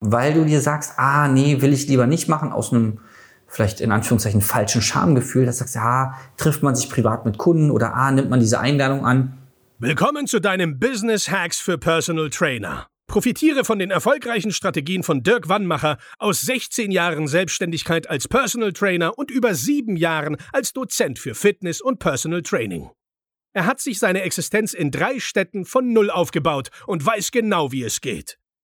weil du dir sagst, ah, nee, will ich lieber nicht machen, aus einem vielleicht in Anführungszeichen falschen Schamgefühl, dass du sagst, ah, trifft man sich privat mit Kunden oder ah, nimmt man diese Einladung an. Willkommen zu deinem Business Hacks für Personal Trainer. Profitiere von den erfolgreichen Strategien von Dirk Wannmacher aus 16 Jahren Selbstständigkeit als Personal Trainer und über sieben Jahren als Dozent für Fitness und Personal Training. Er hat sich seine Existenz in drei Städten von Null aufgebaut und weiß genau, wie es geht.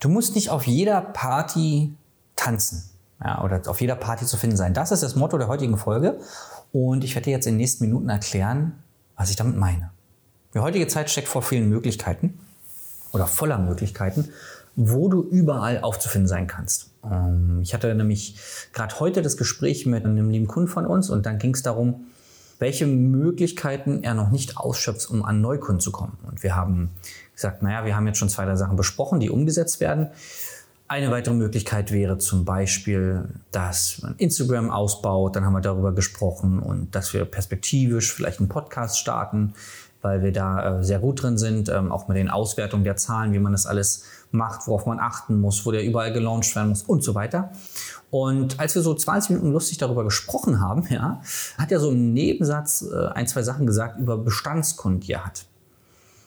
Du musst nicht auf jeder Party tanzen ja, oder auf jeder Party zu finden sein. Das ist das Motto der heutigen Folge und ich werde dir jetzt in den nächsten Minuten erklären, was ich damit meine. Die heutige Zeit steckt vor vielen Möglichkeiten oder voller Möglichkeiten, wo du überall aufzufinden sein kannst. Ähm, ich hatte nämlich gerade heute das Gespräch mit einem lieben Kunden von uns und dann ging es darum, welche Möglichkeiten er noch nicht ausschöpft, um an Neukunden zu kommen. Und wir haben gesagt, naja, wir haben jetzt schon zwei, drei Sachen besprochen, die umgesetzt werden. Eine weitere Möglichkeit wäre zum Beispiel, dass man Instagram ausbaut. Dann haben wir darüber gesprochen und dass wir perspektivisch vielleicht einen Podcast starten, weil wir da äh, sehr gut drin sind, ähm, auch mit den Auswertungen der Zahlen, wie man das alles macht, worauf man achten muss, wo der überall gelauncht werden muss und so weiter. Und als wir so 20 Minuten lustig darüber gesprochen haben, ja, hat er so im Nebensatz äh, ein, zwei Sachen gesagt über Bestandskunden, die er hat.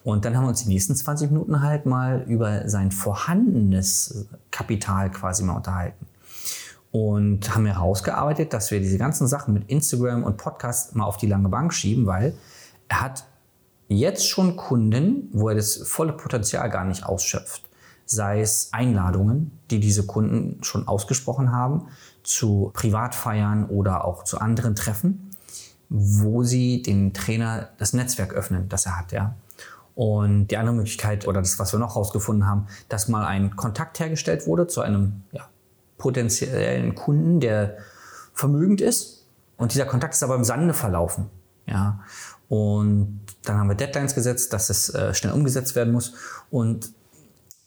Und dann haben wir uns die nächsten 20 Minuten halt mal über sein vorhandenes Kapital quasi mal unterhalten. Und haben herausgearbeitet, dass wir diese ganzen Sachen mit Instagram und Podcast mal auf die lange Bank schieben, weil er hat jetzt schon Kunden, wo er das volle Potenzial gar nicht ausschöpft. Sei es Einladungen, die diese Kunden schon ausgesprochen haben, zu Privatfeiern oder auch zu anderen Treffen, wo sie den Trainer das Netzwerk öffnen, das er hat. Ja. Und die andere Möglichkeit oder das, was wir noch herausgefunden haben, dass mal ein Kontakt hergestellt wurde zu einem ja, potenziellen Kunden, der vermögend ist. Und dieser Kontakt ist aber im Sande verlaufen. Ja. Und dann haben wir Deadlines gesetzt, dass es äh, schnell umgesetzt werden muss. Und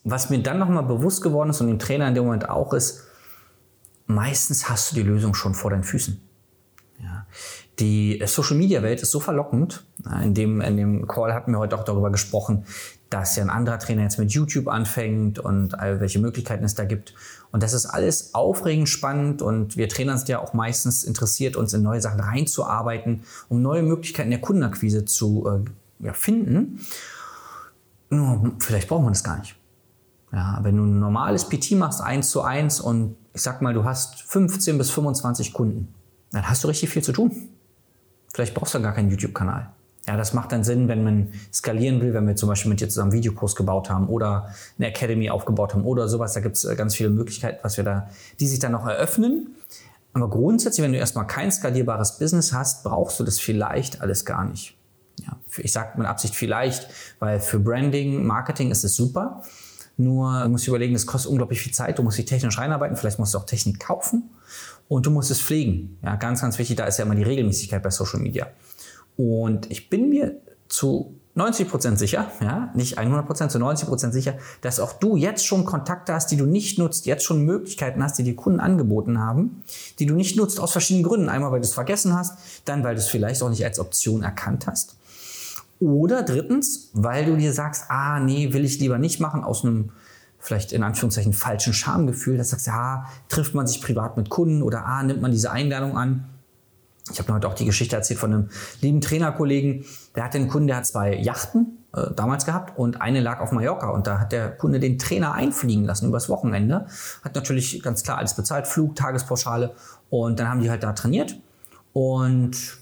was mir dann nochmal bewusst geworden ist und dem Trainer in dem Moment auch ist, meistens hast du die Lösung schon vor deinen Füßen. Ja. Die Social-Media-Welt ist so verlockend. In dem, in dem Call hatten wir heute auch darüber gesprochen, dass ja ein anderer Trainer jetzt mit YouTube anfängt und all welche Möglichkeiten es da gibt. Und das ist alles aufregend spannend und wir Trainer sind ja auch meistens interessiert, uns in neue Sachen reinzuarbeiten, um neue Möglichkeiten der Kundenakquise zu äh, ja, finden. Nur vielleicht braucht man das gar nicht. Ja, wenn du ein normales PT machst, eins zu eins und ich sag mal, du hast 15 bis 25 Kunden, dann hast du richtig viel zu tun. Vielleicht brauchst du gar keinen YouTube-Kanal. Ja, das macht dann Sinn, wenn man skalieren will, wenn wir zum Beispiel mit dir zusammen Videokurs gebaut haben oder eine Academy aufgebaut haben oder sowas. Da gibt es äh, ganz viele Möglichkeiten, was wir da, die sich dann noch eröffnen. Aber grundsätzlich, wenn du erstmal kein skalierbares Business hast, brauchst du das vielleicht alles gar nicht. Ja, ich sage mit Absicht vielleicht, weil für Branding, Marketing ist es super. Nur du musst überlegen, das kostet unglaublich viel Zeit. Du musst dich technisch reinarbeiten. Vielleicht musst du auch Technik kaufen und du musst es pflegen. Ja, ganz, ganz wichtig, da ist ja immer die Regelmäßigkeit bei Social Media. Und ich bin mir zu 90 Prozent sicher, ja, nicht 100 Prozent, zu 90 Prozent sicher, dass auch du jetzt schon Kontakte hast, die du nicht nutzt, jetzt schon Möglichkeiten hast, die die Kunden angeboten haben, die du nicht nutzt aus verschiedenen Gründen. Einmal, weil du es vergessen hast, dann, weil du es vielleicht auch nicht als Option erkannt hast. Oder drittens, weil du dir sagst, ah, nee, will ich lieber nicht machen, aus einem vielleicht in Anführungszeichen falschen Schamgefühl, dass du sagst, ja, trifft man sich privat mit Kunden oder ah, nimmt man diese Einladung an. Ich habe heute auch die Geschichte erzählt von einem lieben Trainerkollegen, der hatte einen Kunden, der hat zwei Yachten äh, damals gehabt und eine lag auf Mallorca und da hat der Kunde den Trainer einfliegen lassen übers Wochenende. Hat natürlich ganz klar alles bezahlt, Flug, Tagespauschale und dann haben die halt da trainiert und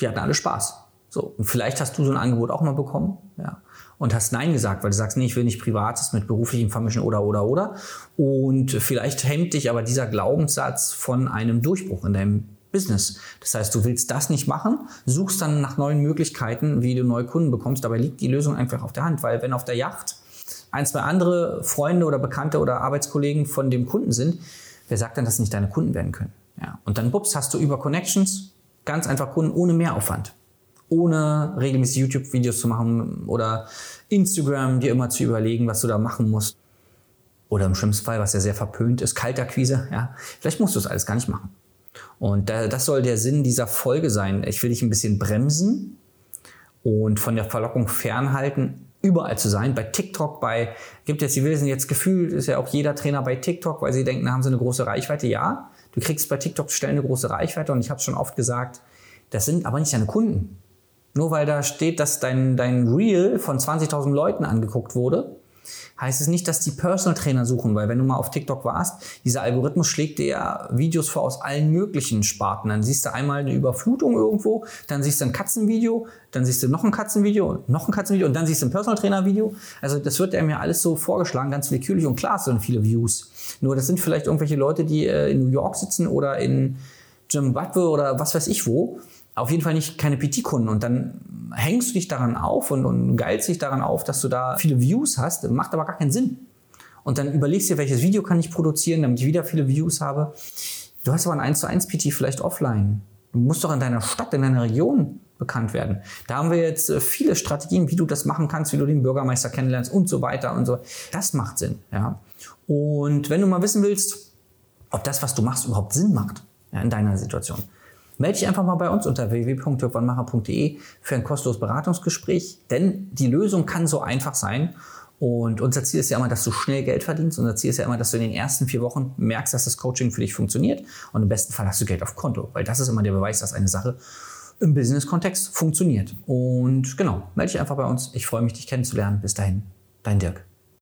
die hatten alle Spaß. So, und vielleicht hast du so ein Angebot auch mal bekommen, ja und hast Nein gesagt, weil du sagst, nee, ich will nicht Privates mit beruflichem Vermischen oder, oder, oder. Und vielleicht hemmt dich aber dieser Glaubenssatz von einem Durchbruch in deinem Business. Das heißt, du willst das nicht machen, suchst dann nach neuen Möglichkeiten, wie du neue Kunden bekommst. Dabei liegt die Lösung einfach auf der Hand, weil wenn auf der Yacht ein, zwei andere Freunde oder Bekannte oder Arbeitskollegen von dem Kunden sind, Wer sagt denn, dass nicht deine Kunden werden können? Ja. Und dann, bups, hast du über Connections ganz einfach Kunden ohne Mehraufwand. Ohne regelmäßig YouTube-Videos zu machen oder Instagram dir immer zu überlegen, was du da machen musst. Oder im schlimmsten Fall, was ja sehr verpönt ist, Kaltakquise. Ja. Vielleicht musst du es alles gar nicht machen. Und das soll der Sinn dieser Folge sein. Ich will dich ein bisschen bremsen und von der Verlockung fernhalten, überall zu sein. Bei TikTok, bei, gibt jetzt, die wissen jetzt gefühlt, ist ja auch jeder Trainer bei TikTok, weil sie denken, da haben sie eine große Reichweite. Ja, du kriegst bei TikTok schnell eine große Reichweite und ich habe schon oft gesagt, das sind aber nicht deine Kunden. Nur weil da steht, dass dein, dein Reel von 20.000 Leuten angeguckt wurde, heißt es nicht, dass die Personal Trainer suchen, weil wenn du mal auf TikTok warst, dieser Algorithmus schlägt dir ja Videos vor aus allen möglichen Sparten. Dann siehst du einmal eine Überflutung irgendwo, dann siehst du ein Katzenvideo, dann siehst du noch ein Katzenvideo, noch ein Katzenvideo und dann siehst du ein Personal Trainer Video. Also das wird ja mir alles so vorgeschlagen, ganz willkürlich und klar, sind viele Views. Nur das sind vielleicht irgendwelche Leute, die äh, in New York sitzen oder in Zimbabwe oder was weiß ich wo auf jeden Fall nicht keine PT-Kunden. Und dann hängst du dich daran auf und, und geilst dich daran auf, dass du da viele Views hast, macht aber gar keinen Sinn. Und dann überlegst du dir, welches Video kann ich produzieren, damit ich wieder viele Views habe. Du hast aber ein 1 zu 1 PT vielleicht offline. Du musst doch in deiner Stadt, in deiner Region bekannt werden. Da haben wir jetzt äh, viele Strategien, wie du das machen kannst, wie du den Bürgermeister kennenlernst und so weiter und so. Das macht Sinn, ja. Und wenn du mal wissen willst, ob das, was du machst, überhaupt Sinn macht, ja, in deiner Situation, Melde dich einfach mal bei uns unter www.türkwanmacher.de für ein kostenloses Beratungsgespräch, denn die Lösung kann so einfach sein. Und unser Ziel ist ja immer, dass du schnell Geld verdienst. Unser Ziel ist ja immer, dass du in den ersten vier Wochen merkst, dass das Coaching für dich funktioniert. Und im besten Fall hast du Geld auf Konto, weil das ist immer der Beweis, dass eine Sache im Business-Kontext funktioniert. Und genau, melde dich einfach bei uns. Ich freue mich, dich kennenzulernen. Bis dahin, dein Dirk.